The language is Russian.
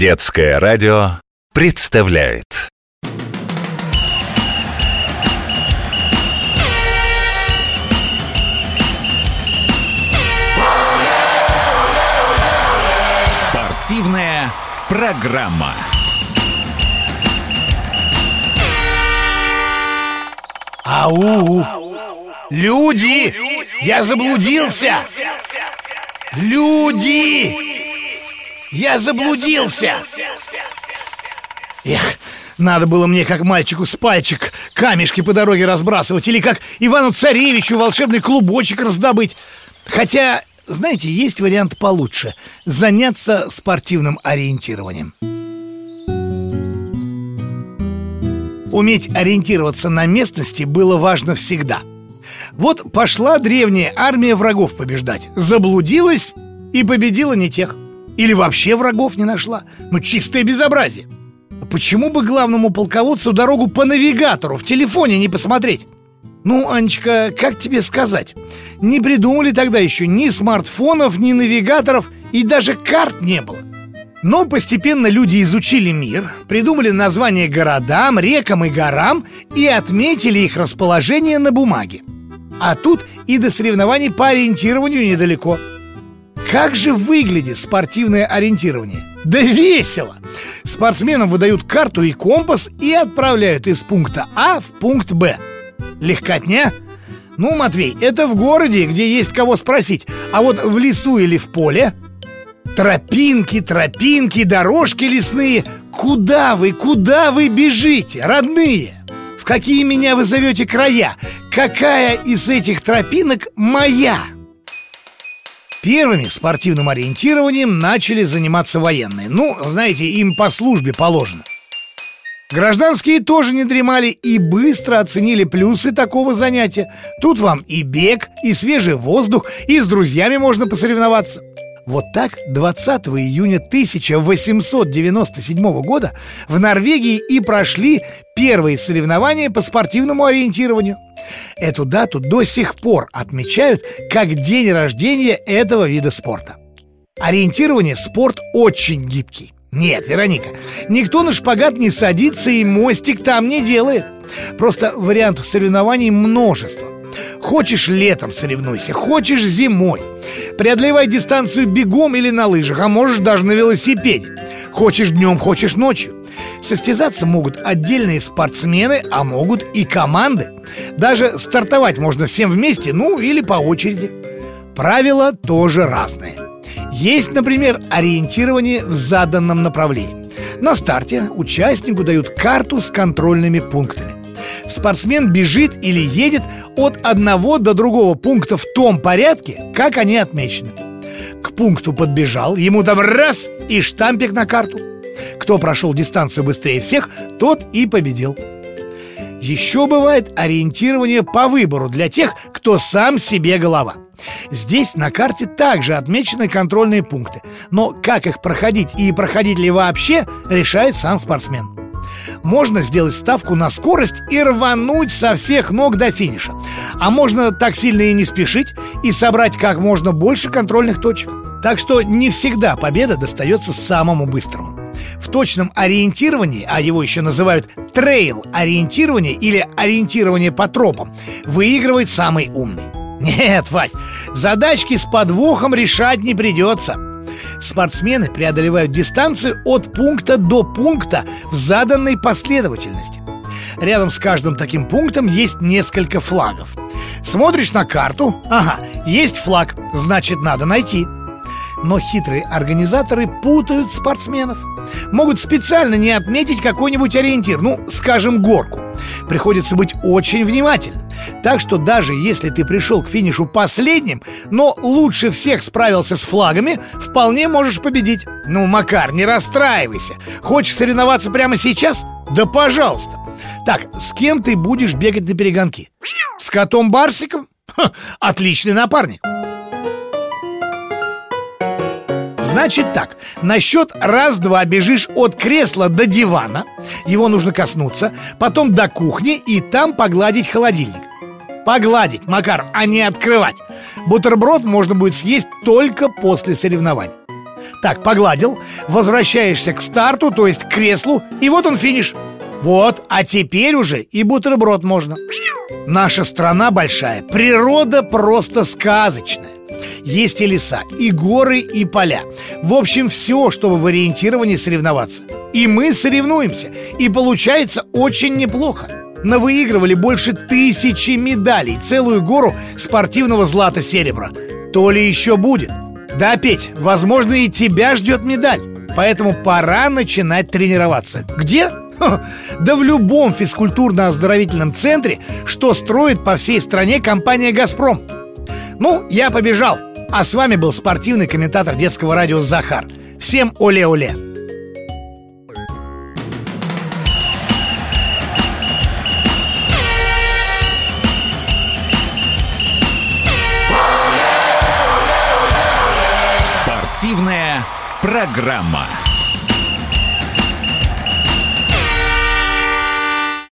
Детское радио представляет Спортивная программа. Ау! Люди! Я заблудился! Люди! Я заблудился! Эх, надо было мне, как мальчику с пальчик, камешки по дороге разбрасывать Или как Ивану Царевичу волшебный клубочек раздобыть. Хотя, знаете, есть вариант получше Заняться спортивным ориентированием. Уметь ориентироваться на местности было важно всегда. Вот пошла древняя армия врагов побеждать Заблудилась и победила не тех Или вообще врагов не нашла Ну чистое безобразие Почему бы главному полководцу дорогу по навигатору в телефоне не посмотреть? Ну, Анечка, как тебе сказать? Не придумали тогда еще ни смартфонов, ни навигаторов и даже карт не было но постепенно люди изучили мир, придумали названия городам, рекам и горам и отметили их расположение на бумаге. А тут и до соревнований по ориентированию недалеко. Как же выглядит спортивное ориентирование? Да весело! Спортсменам выдают карту и компас и отправляют из пункта А в пункт Б. Легкотня? Ну, Матвей, это в городе, где есть кого спросить А вот в лесу или в поле Тропинки, тропинки, дорожки лесные Куда вы, куда вы бежите, родные? В какие меня вы зовете края? Какая из этих тропинок моя? Первыми спортивным ориентированием начали заниматься военные. Ну, знаете, им по службе положено. Гражданские тоже не дремали и быстро оценили плюсы такого занятия. Тут вам и бег, и свежий воздух, и с друзьями можно посоревноваться вот так 20 июня 1897 года в Норвегии и прошли первые соревнования по спортивному ориентированию. Эту дату до сих пор отмечают как день рождения этого вида спорта. Ориентирование – спорт очень гибкий. Нет, Вероника, никто на шпагат не садится и мостик там не делает. Просто вариантов соревнований множество. Хочешь летом соревнуйся, хочешь зимой. Преодолевай дистанцию бегом или на лыжах, а можешь даже на велосипеде. Хочешь днем, хочешь ночью. Состязаться могут отдельные спортсмены, а могут и команды. Даже стартовать можно всем вместе, ну или по очереди. Правила тоже разные. Есть, например, ориентирование в заданном направлении. На старте участнику дают карту с контрольными пунктами спортсмен бежит или едет от одного до другого пункта в том порядке, как они отмечены. К пункту подбежал, ему там раз и штампик на карту. Кто прошел дистанцию быстрее всех, тот и победил. Еще бывает ориентирование по выбору для тех, кто сам себе голова. Здесь на карте также отмечены контрольные пункты, но как их проходить и проходить ли вообще, решает сам спортсмен можно сделать ставку на скорость и рвануть со всех ног до финиша. А можно так сильно и не спешить и собрать как можно больше контрольных точек. Так что не всегда победа достается самому быстрому. В точном ориентировании, а его еще называют трейл-ориентирование или ориентирование по тропам, выигрывает самый умный. Нет, Вась, задачки с подвохом решать не придется – спортсмены преодолевают дистанцию от пункта до пункта в заданной последовательности. Рядом с каждым таким пунктом есть несколько флагов. Смотришь на карту, ага, есть флаг, значит надо найти. Но хитрые организаторы путают спортсменов. Могут специально не отметить какой-нибудь ориентир, ну, скажем, горку. Приходится быть очень внимательным. Так что даже если ты пришел к финишу последним, но лучше всех справился с флагами, вполне можешь победить. Ну, Макар, не расстраивайся. Хочешь соревноваться прямо сейчас? Да пожалуйста. Так, с кем ты будешь бегать на перегонки? С котом Барсиком? Ха, отличный напарник. Значит так, на счет раз-два бежишь от кресла до дивана Его нужно коснуться Потом до кухни и там погладить холодильник Погладить, Макар, а не открывать Бутерброд можно будет съесть только после соревнований Так, погладил, возвращаешься к старту, то есть к креслу, и вот он финиш. Вот, а теперь уже и бутерброд можно. Наша страна большая, природа просто сказочная. Есть и леса, и горы, и поля. В общем, все, чтобы в ориентировании соревноваться. И мы соревнуемся, и получается очень неплохо. Навыигрывали больше тысячи медалей, целую гору спортивного злата-серебра. То ли еще будет. Да, Петь, возможно, и тебя ждет медаль. Поэтому пора начинать тренироваться. Где? Да в любом физкультурно-оздоровительном центре, что строит по всей стране компания «Газпром». Ну, я побежал. А с вами был спортивный комментатор детского радио Захар. Всем оле-оле! Спортивная программа.